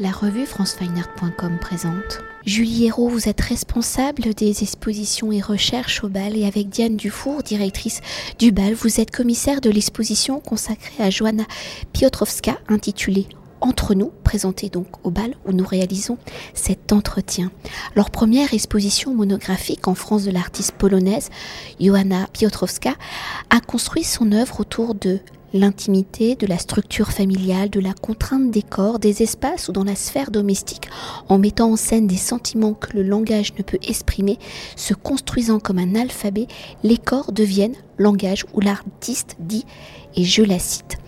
La revue francefineart.com présente. Julie Hérault, vous êtes responsable des expositions et recherches au bal et avec Diane Dufour, directrice du bal, vous êtes commissaire de l'exposition consacrée à Joanna Piotrowska intitulée entre nous, présentée donc au bal où nous réalisons cet entretien. Leur première exposition monographique en France de l'artiste polonaise, Joanna Piotrowska, a construit son œuvre autour de l'intimité, de la structure familiale, de la contrainte des corps, des espaces ou dans la sphère domestique, en mettant en scène des sentiments que le langage ne peut exprimer, se construisant comme un alphabet, les corps deviennent langage où l'artiste dit, et je la cite,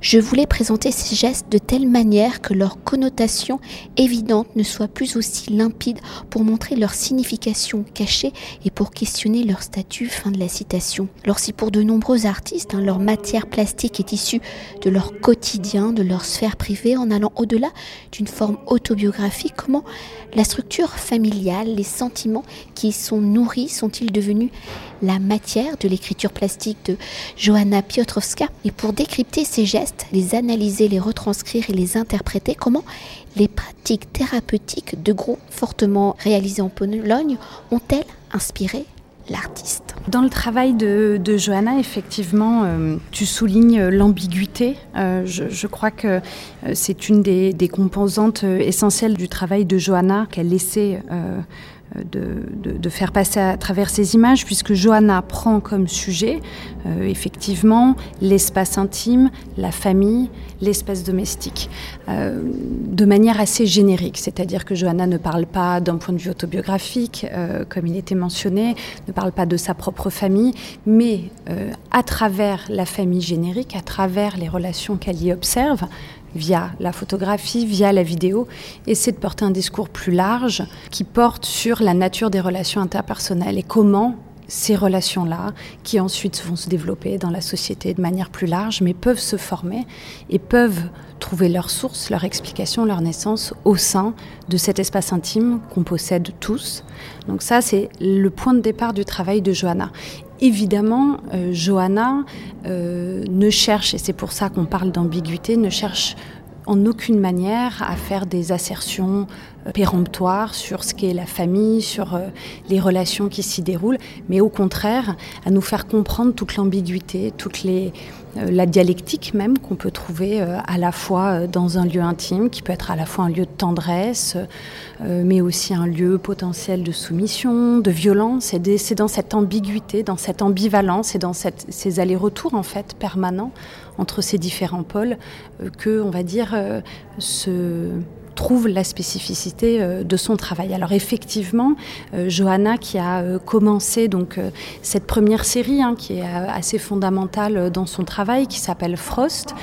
je voulais présenter ces gestes de telle manière que leur connotation évidente ne soit plus aussi limpide pour montrer leur signification cachée et pour questionner leur statut. Fin de la citation. Alors si pour de nombreux artistes, hein, leur matière plastique est issue de leur quotidien, de leur sphère privée, en allant au-delà d'une forme autobiographique, comment la structure familiale, les sentiments qui y sont nourris sont-ils devenus la matière de l'écriture plastique de Johanna Piotrowska Et pour décrypter ces gestes, les analyser, les retranscrire et les interpréter, comment les pratiques thérapeutiques de groupes fortement réalisées en Pologne ont-elles inspiré l'artiste? Dans le travail de, Johanna, effectivement, euh, tu soulignes l'ambiguïté. Euh, je, crois que euh, c'est une des, des, composantes essentielles du travail de Johanna qu'elle laissait de, faire passer à travers ces images, puisque Johanna prend comme sujet, euh, effectivement, l'espace intime, la famille, l'espace domestique, euh, de manière assez générique. C'est-à-dire que Johanna ne parle pas d'un point de vue autobiographique, euh, comme il était mentionné, ne parle pas de sa propre famille, mais à travers la famille générique, à travers les relations qu'elle y observe, via la photographie, via la vidéo, essaie de porter un discours plus large qui porte sur la nature des relations interpersonnelles et comment ces relations-là, qui ensuite vont se développer dans la société de manière plus large, mais peuvent se former et peuvent trouver leur source, leur explication, leur naissance au sein de cet espace intime qu'on possède tous. Donc ça, c'est le point de départ du travail de Johanna. Évidemment, euh, Johanna euh, ne cherche, et c'est pour ça qu'on parle d'ambiguïté, ne cherche en aucune manière à faire des assertions euh, péremptoires sur ce qu'est la famille, sur euh, les relations qui s'y déroulent, mais au contraire à nous faire comprendre toute l'ambiguïté, toute les, la dialectique même qu'on peut trouver à la fois dans un lieu intime, qui peut être à la fois un lieu de tendresse, mais aussi un lieu potentiel de soumission, de violence. Et c'est dans cette ambiguïté, dans cette ambivalence et dans ces allers-retours en fait permanents entre ces différents pôles euh, que, on va dire, ce euh, trouve la spécificité euh, de son travail. Alors effectivement, euh, Johanna qui a euh, commencé donc cette première série hein, qui est assez fondamentale dans son travail, qui s'appelle Frost,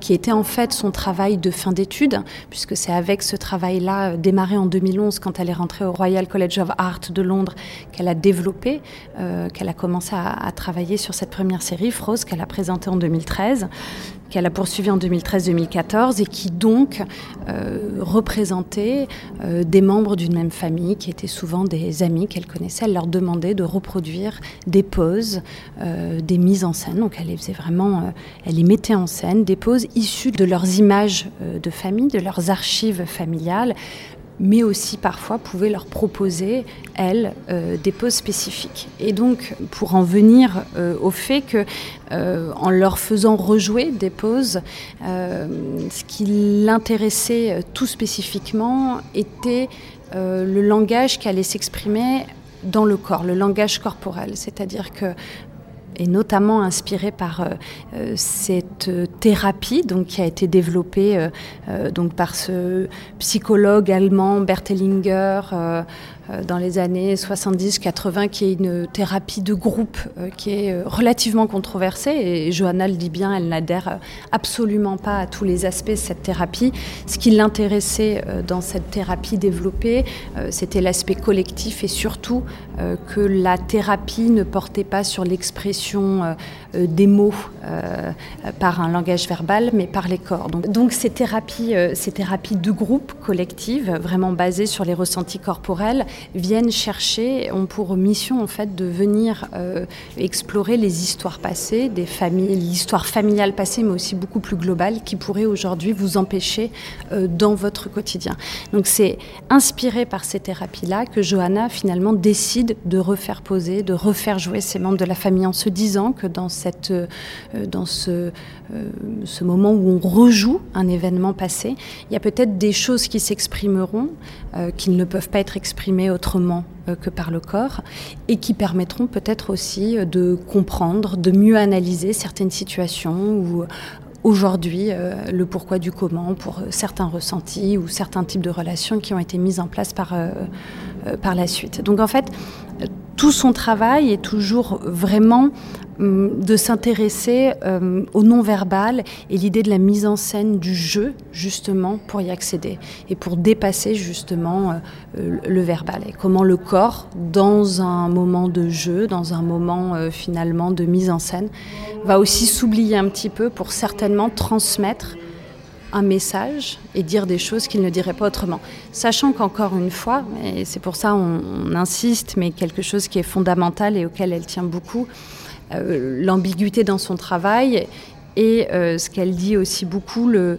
qui était en fait son travail de fin d'études, puisque c'est avec ce travail-là démarré en 2011 quand elle est rentrée au Royal College of Art de Londres qu'elle a développé, qu'elle a commencé à, à, travailler sur cette première série Frost qu'elle a présentée en 2013 qu'elle a poursuivi en 2013-2014 et qui donc euh, représentait euh, des membres d'une même famille qui étaient souvent des amis qu'elle connaissait. Elle leur demandait de reproduire des poses, euh, des mises en scène. Donc elle les faisait vraiment, elle les mettait en scène, des poses issues de leurs images de famille, de leurs archives familiales mais aussi parfois pouvait leur proposer, elles, euh, des poses spécifiques. Et donc, pour en venir euh, au fait que, euh, en leur faisant rejouer des poses, ce qui l'intéressait tout spécifiquement était le langage qui allait s'exprimer dans le corps, le langage corporel. C'est-à-dire que et notamment inspiré par euh, euh, cette thérapie donc, qui a été développée euh, donc, par ce psychologue allemand Bert Hellinger dans les années 70-80, qui est une thérapie de groupe qui est relativement controversée. Et Johanna le dit bien, elle n'adhère absolument pas à tous les aspects de cette thérapie. Ce qui l'intéressait dans cette thérapie développée, c'était l'aspect collectif et surtout que la thérapie ne portait pas sur l'expression des mots par un langage verbal, mais par les corps. Donc, donc ces, thérapies, ces thérapies de groupe, collectives, vraiment basées sur les ressentis corporels, viennent chercher, ont pour mission en fait de venir explorer les histoires passées, des familles, l'histoire familiale passée, mais aussi beaucoup plus globale, qui pourrait aujourd'hui vous empêcher dans votre quotidien. Donc c'est inspiré par ces thérapies-là que Johanna finalement décide de refaire poser, de refaire jouer ses membres de la famille en se disant que dans, cette, euh, dans ce, euh, ce moment où on rejoue un événement passé, il y a peut-être des choses qui s'exprimeront, euh, qui ne peuvent pas être exprimées autrement que par le corps et qui permettront peut-être aussi de comprendre, de mieux analyser certaines situations ou aujourd'hui euh, le pourquoi du comment pour certains ressentis ou certains types de relations qui ont été mises en place par, euh, euh, par la suite. Donc en fait, tout son travail est toujours vraiment hum, de s'intéresser au non-verbal et l'idée de la mise en scène du jeu, justement, pour y accéder et pour dépasser justement le verbal. Et comment le corps, dans un moment de jeu, dans un moment finalement de mise en scène, va aussi s'oublier un petit peu pour certainement transmettre un message et dire des choses qu'il ne dirait pas autrement. Sachant qu'encore une fois, et c'est pour ça on, insiste, mais quelque chose qui est fondamental et auquel elle tient beaucoup, euh, l'ambiguïté dans son travail et euh, ce qu'elle dit aussi beaucoup, le,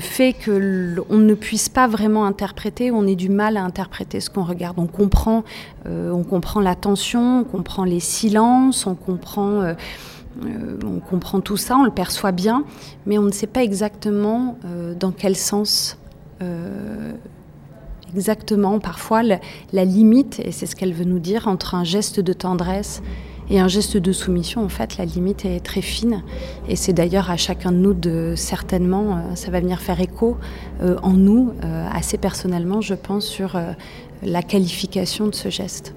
fait qu'on ne puisse pas vraiment interpréter, on ait du mal à interpréter ce qu'on regarde. On comprend, euh, on comprend la tension, on comprend les silences, on comprend euh, on comprend tout ça, on le perçoit bien, mais on ne sait pas exactement euh, dans quel sens euh, exactement parfois la, limite, et c'est ce qu'elle veut nous dire, entre un geste de tendresse et un geste de soumission, en fait, la limite est très fine. Et c'est d'ailleurs à chacun de nous de certainement, ça va venir faire écho en nous, assez personnellement, je pense, sur la qualification de ce geste.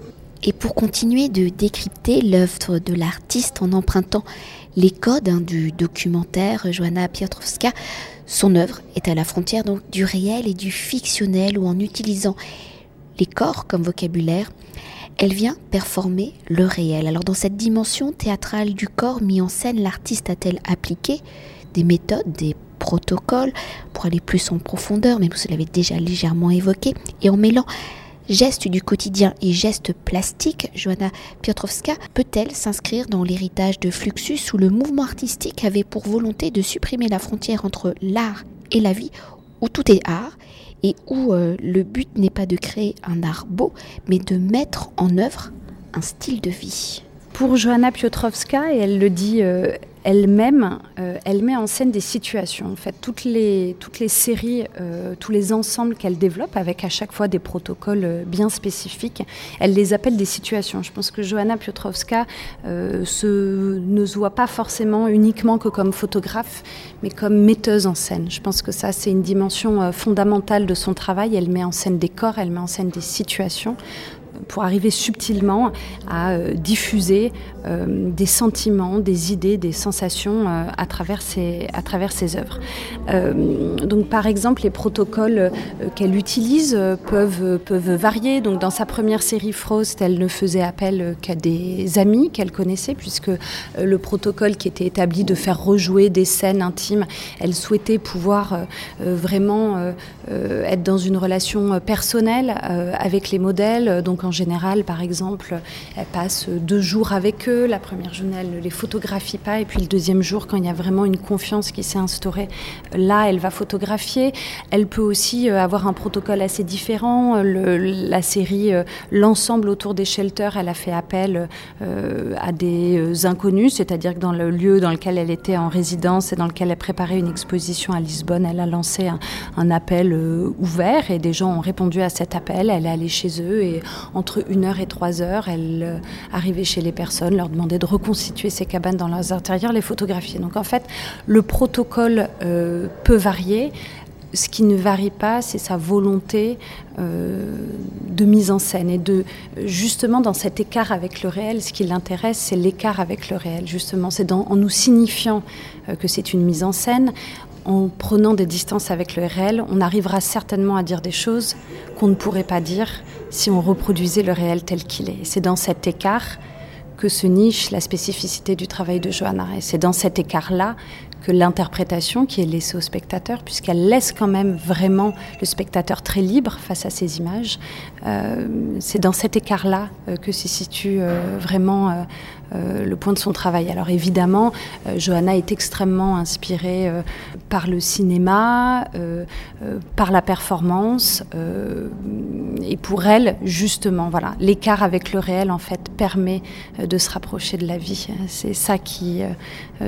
Et pour continuer de décrypter l'œuvre de l'artiste en empruntant les codes hein, du documentaire Joanna Piotrowska, son œuvre est à la frontière du réel et du fictionnel ou en utilisant les corps comme vocabulaire, elle vient performer le réel. Alors dans cette dimension théâtrale du corps mis en scène, l'artiste a-t-elle appliqué des méthodes, des protocoles pour aller plus en profondeur, mais vous l'avez déjà légèrement évoqué, et en mêlant Geste du quotidien et geste plastique, Joanna Piotrowska peut-elle s'inscrire dans l'héritage de Fluxus où le mouvement artistique avait pour volonté de supprimer la frontière entre l'art et la vie, où tout est art et où euh, le but n'est pas de créer un art beau, mais de mettre en œuvre un style de vie? Pour Joanna Piotrowska, et elle le dit euh, elle-même, euh, elle met en scène des situations. En fait, toutes les, toutes les séries, euh, tous les ensembles qu'elle développe, avec à chaque fois des protocoles bien spécifiques, elle les appelle des situations. Je pense que Johanna Piotrowska se, ne se voit pas forcément uniquement que comme photographe, mais comme metteuse en scène. Je pense que ça, c'est une dimension fondamentale de son travail. Elle met en scène des corps, elle met en scène des situations pour arriver subtilement à euh, diffuser euh, des sentiments, des idées, des sensations euh, à, travers ses, œuvres. donc par exemple, les protocoles qu'elle utilise peuvent, peuvent varier. Donc dans sa première série Frost, elle ne faisait appel qu'à des amis qu'elle connaissait, puisque le protocole qui était établi de faire rejouer des scènes intimes, elle souhaitait pouvoir vraiment être dans une relation personnelle avec les modèles. Donc en général, par exemple, elle passe deux jours avec eux. La première journée, elle ne les photographie pas. Et puis le deuxième jour, quand il y a vraiment une confiance qui s'est instaurée, là, elle va photographier. Elle peut aussi euh, avoir un protocole assez différent. la série euh, L'ensemble autour des shelters, elle a fait appel euh, à des inconnus, c'est-à-dire que dans le lieu dans lequel elle était en résidence et dans lequel elle préparait une exposition à Lisbonne, elle a lancé un, un appel ouvert et des gens ont répondu à cet appel. Elle est allée chez eux et entre une heure et trois heures, elle euh, arrivait chez les personnes, leur demandait de reconstituer ces cabanes dans leurs intérieurs, les photographier. Donc en fait, le protocole euh, peut varier. Ce qui ne varie pas, c'est sa volonté euh, de mise en scène. Et de, justement, dans cet écart avec le réel, ce qui l'intéresse, c'est l'écart avec le réel. Justement, c'est en nous signifiant que c'est une mise en scène, en prenant des distances avec le réel, on arrivera certainement à dire des choses qu'on ne pourrait pas dire si on reproduisait le réel tel qu'il est. C'est dans cet écart que se niche la spécificité du travail de Johanna. Et c'est dans cet écart-là que l'interprétation qui est laissée au spectateur, puisqu'elle laisse quand même vraiment le spectateur très libre face à ces images, euh, c'est dans cet écart-là euh, que se situe euh, vraiment le point de son travail. Alors évidemment, Johanna est extrêmement inspirée par le cinéma, par la performance, et pour elle, justement, voilà, l'écart avec le réel en fait permet de se rapprocher de la vie. C'est ça qui,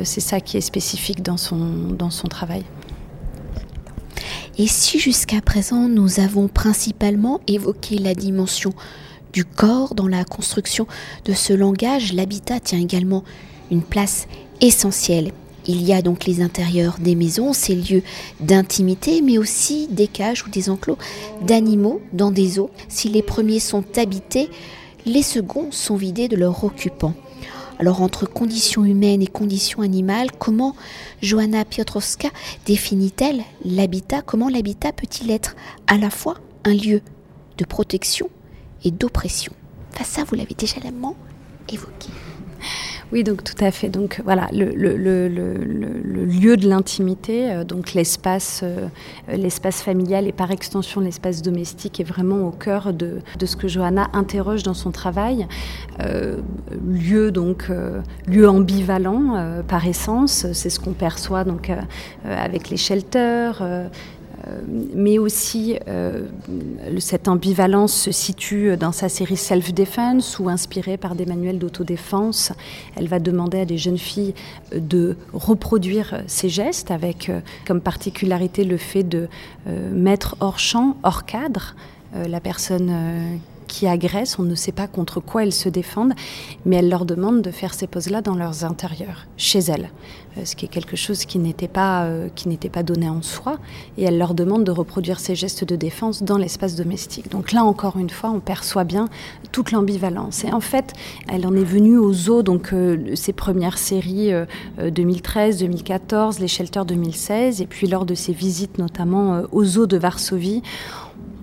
c'est ça qui est spécifique dans son, dans son travail. Et si jusqu'à présent nous avons principalement évoqué la dimension du corps dans la construction de ce langage, l'habitat tient également une place essentielle. Il y a donc les intérieurs des maisons, ces lieux d'intimité, mais aussi des cages ou des enclos d'animaux dans des eaux. Si les premiers sont habités, les seconds sont vidés de leurs occupants. Alors entre conditions humaines et conditions animales, comment Johanna Piotrowska définit-elle l'habitat? Comment l'habitat peut-il être à la fois un lieu de protection et d'oppression Enfin ça, vous l'avez déjà évoqué. Oui, donc tout à fait. Donc voilà, le, lieu de l'intimité, euh, donc l'espace, euh, l'espace familial et par extension l'espace domestique est vraiment au cœur de, ce que Johanna interroge dans son travail. Euh, lieu donc lieu ambivalent par essence, c'est ce qu'on perçoit donc avec les shelters mais aussi euh, cette ambivalence se situe dans sa série Self-Defense ou inspirée par des manuels d'autodéfense. Elle va demander à des jeunes filles de reproduire ces gestes avec comme particularité le fait de euh, mettre hors champ, hors cadre, la personne qui agressent, on ne sait pas contre quoi elles se défendent, mais elle leur demande de faire ces poses-là dans leurs intérieurs, chez elles, euh, ce qui est quelque chose qui n'était pas, euh, pas donné en soi, et elle leur demande de reproduire ces gestes de défense dans l'espace domestique. Donc là, encore une fois, on perçoit bien toute l'ambivalence. Et en fait, elle en est venue aux zoo, donc euh, ses premières séries 2013, 2014, les shelters 2016, et puis lors de ses visites notamment aux zoos de Varsovie,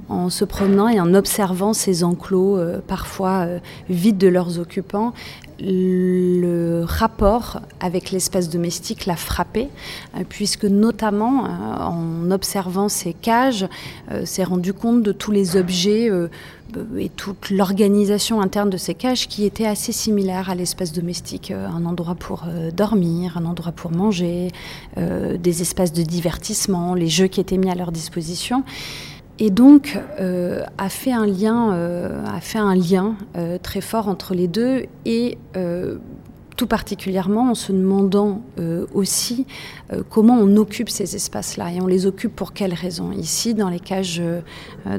en se promenant et en observant ces enclos euh, parfois euh, vides de leurs occupants, le rapport avec l'espace domestique l'a frappé, euh, puisque notamment en observant ces cages, s'est rendu compte de tous les objets et toute l'organisation interne de ces cages qui était assez similaire à l'espace domestique. Un endroit pour dormir, un endroit pour manger, des espaces de divertissement, les jeux qui étaient mis à leur disposition et donc euh, a fait un lien, euh, a fait un lien euh, très fort entre les deux et tout particulièrement en se demandant aussi comment on occupe ces espaces-là et on les occupe pour quelles raisons. Ici, dans les cages,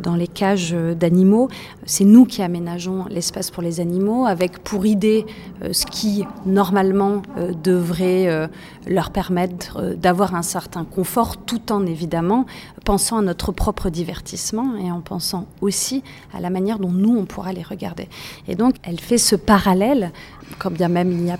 dans les cages d'animaux, c'est nous qui aménageons l'espace pour les animaux avec pour idée ce qui normalement devrait leur permettre d'avoir un certain confort tout en évidemment pensant à notre propre divertissement et en pensant aussi à la manière dont nous, on pourra les regarder. Et donc, elle fait ce parallèle, quand bien même il n'y a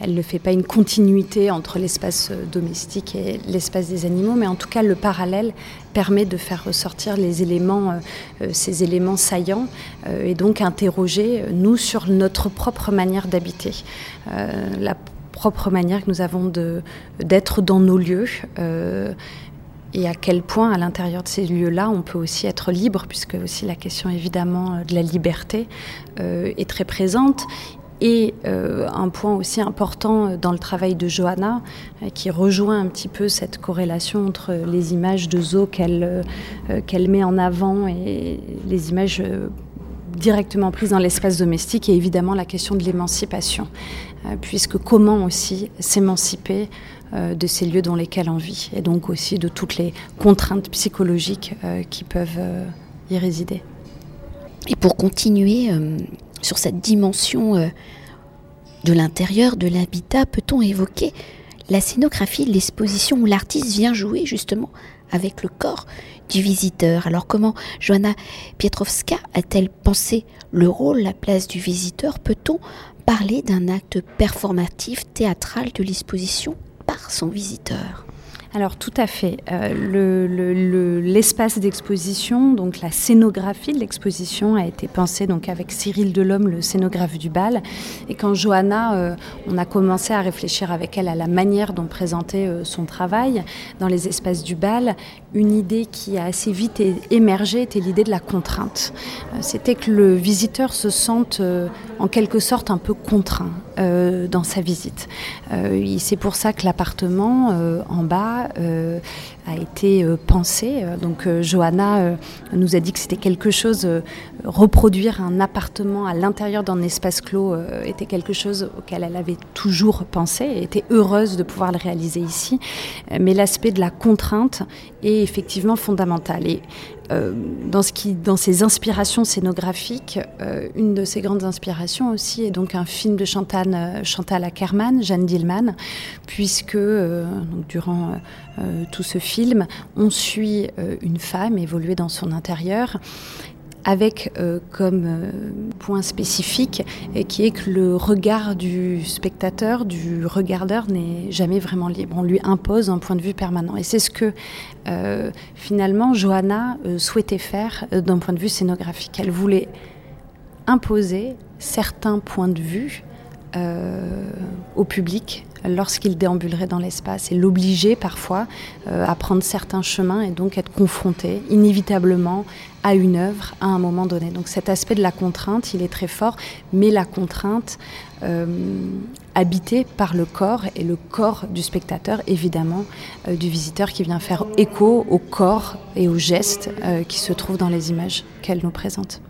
Elle ne fait pas une continuité entre l'espace domestique et l'espace des animaux, mais en tout cas, le parallèle permet de faire ressortir euh, euh, ces éléments saillants, euh, et donc interroger, nous, sur notre propre manière d'habiter. la propre manière que nous avons d'être dans nos lieux et à quel point à l'intérieur de ces lieux-là, on peut aussi être libre, puisque aussi la question évidemment euh, de la liberté euh, est très présente. Et euh, un point aussi important dans le travail de Johanna, qui rejoint un petit peu cette corrélation entre les images de zoo qu'elle qu'elle met en avant et les images directement prises dans l'espace domestique, et évidemment la question de l'émancipation. puisque comment aussi s'émanciper euh, de ces lieux dans lesquels on vit et donc aussi de toutes les contraintes psychologiques euh, qui peuvent euh, y résider. Et pour continuer sur cette dimension de l'intérieur, de l'habitat, peut-on évoquer la scénographie l'exposition où l'artiste vient jouer justement avec le corps du visiteur? Alors comment Joanna Pietrowska a-t-elle pensé le rôle, la place du visiteur? Peut-on parler d'un acte performatif théâtral de l'exposition par son visiteur? Alors tout à fait. Euh, l'espace d'exposition, donc la scénographie de l'exposition a été pensée donc avec Cyril Delhomme, le scénographe du bal. Et quand Johanna, euh, on a commencé à réfléchir avec elle à la manière dont présenter euh, son travail dans les espaces du bal, une idée qui a assez vite émergé était l'idée de la contrainte. C'était que le visiteur se sente en quelque sorte un peu contraint dans sa visite. C'est pour ça que l'appartement en bas euh, a été euh, pensé. Donc euh, Johanna nous a dit que c'était quelque chose, reproduire un appartement à l'intérieur d'un espace clos était quelque chose auquel elle avait toujours pensé et était heureuse de pouvoir le réaliser ici. Mais l'aspect de la contrainte est effectivement fondamental. Et euh, dans, ce qui, dans ses inspirations scénographiques, euh, une de ses grandes inspirations aussi est donc un film de Chantal, euh, Chantal Ackerman, Jeanne Dillman, puisque durant tout ce film, on suit une femme évoluer dans son intérieur avec euh, comme euh, point spécifique et qui est que le regard du spectateur, du regardeur n'est jamais vraiment libre. On lui impose un point de vue permanent. Et c'est ce que euh, finalement Johanna souhaitait faire d'un point de vue scénographique. Elle voulait imposer certains points de vue au public lorsqu'il déambulerait dans l'espace et l'obliger parfois euh, à prendre certains chemins et donc être confronté inévitablement à une œuvre à un moment donné. Donc cet aspect de la contrainte, il est très fort, mais la contrainte euh, habitée par le corps et le corps du spectateur, évidemment, euh, du visiteur qui vient faire écho au corps et aux gestes qui se trouvent dans les images qu'elle nous présente.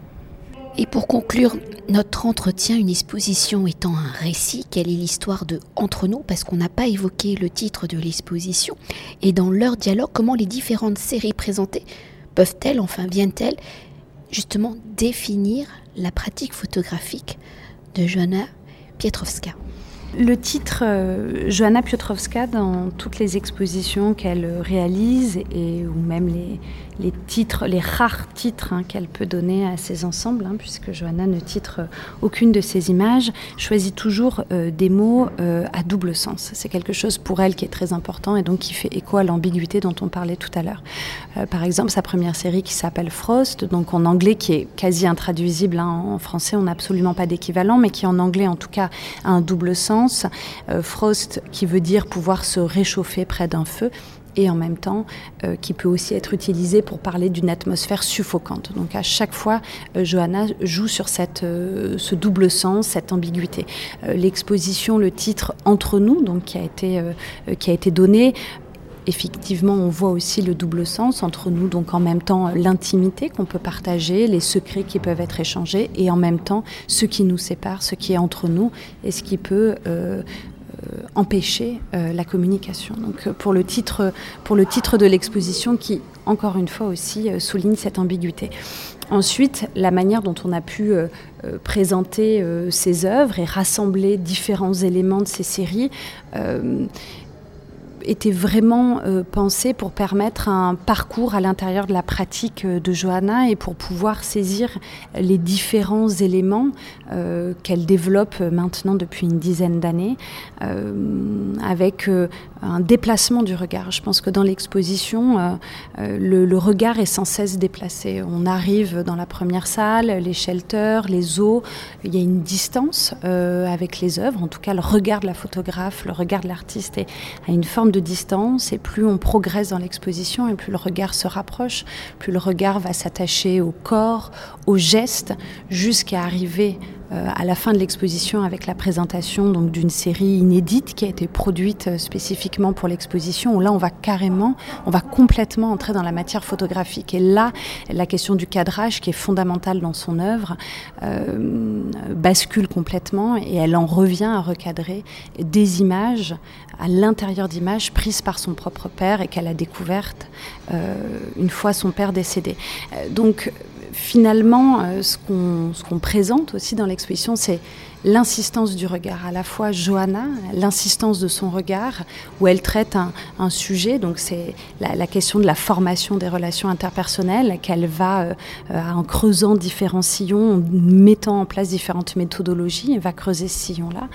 Et pour conclure notre entretien, une exposition étant un récit, quelle est l'histoire de Entre nous? Parce qu'on n'a pas évoqué le titre de l'exposition. Et dans leur dialogue, comment les différentes séries présentées peuvent-elles, enfin viennent-elles, justement définir la pratique photographique de Joanna Pietrowska le titre euh, Joanna Piotrowska, dans toutes les expositions qu'elle réalise, et, ou même les, les titres, les rares titres hein, qu'elle peut donner à ses ensembles, hein, puisque Johanna ne titre aucune de ses images, choisit toujours euh, des mots euh, à double sens. C'est quelque chose pour elle qui est très important et donc qui fait écho à l'ambiguïté dont on parlait tout à l'heure. Euh, par exemple, sa première série qui s'appelle Frost, donc en anglais qui est quasi intraduisible, hein, en français on n'a absolument pas d'équivalent, mais qui en anglais en tout cas a un double sens. Frost qui veut dire pouvoir se réchauffer près d'un feu et en même temps euh, qui peut aussi être utilisé pour parler d'une atmosphère suffocante. Donc à chaque fois, euh, Johanna joue sur cette, euh, ce double sens, cette ambiguïté. L'exposition, le titre Entre nous, donc qui a été, qui a été donné, effectivement, on voit aussi le double sens entre nous, donc en même temps l'intimité qu'on peut partager, les secrets qui peuvent être échangés, et en même temps ce qui nous sépare, ce qui est entre nous, et ce qui peut empêcher euh, la communication. Donc euh, pour le titre, pour le titre de l'exposition qui, encore une fois aussi, souligne cette ambiguïté. Ensuite, la manière dont on a pu présenter ces œuvres et rassembler différents éléments de ces séries était vraiment euh, pensé pour permettre un parcours à l'intérieur de la pratique euh, de Johanna et pour pouvoir saisir les différents éléments euh, qu'elle développe maintenant depuis une dizaine d'années, avec un déplacement du regard. Je pense que dans l'exposition, le, le, regard est sans cesse déplacé. On arrive dans la première salle, les shelters, les eaux, il y a une distance avec les œuvres, en tout cas le regard de la photographe, le regard de l'artiste a une forme de distance et plus on progresse dans l'exposition et plus le regard se rapproche, plus le regard va s'attacher au corps, aux gestes, jusqu'à arriver à la fin de l'exposition avec la présentation donc d'une série inédite qui a été produite euh, spécifiquement pour l'exposition où là on va carrément, on va complètement entrer dans la matière photographique et là la question du cadrage qui est fondamentale dans son œuvre euh, bascule complètement et elle en revient à recadrer des images à l'intérieur d'images prises par son propre père et qu'elle a découvertes une fois son père décédé. donc finalement, euh, ce qu'on présente aussi dans l'exposition, c'est l'insistance du regard. À la fois Johanna, l'insistance de son regard, où elle traite un, sujet, donc c'est la, question de la formation des relations interpersonnelles, qu'elle va, euh, en creusant différents sillons, en mettant en place différentes méthodologies, elle va creuser ce sillon-là.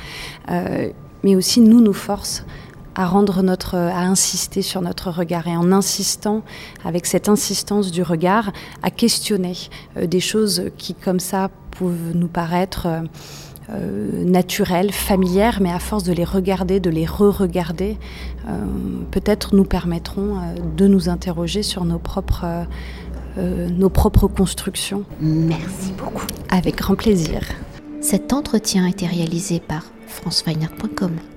Euh, mais aussi nous, nous force à rendre notre, à insister sur notre regard et en insistant, avec cette insistance du regard, à questionner des choses qui, comme ça, peuvent nous paraître euh, naturelles, familières, mais à force de les regarder, de les re-regarder, euh, peut-être nous permettront euh, de nous interroger sur nos propres, nos propres constructions. Merci beaucoup. Avec grand plaisir. Cet entretien a été réalisé par franceweiner.com.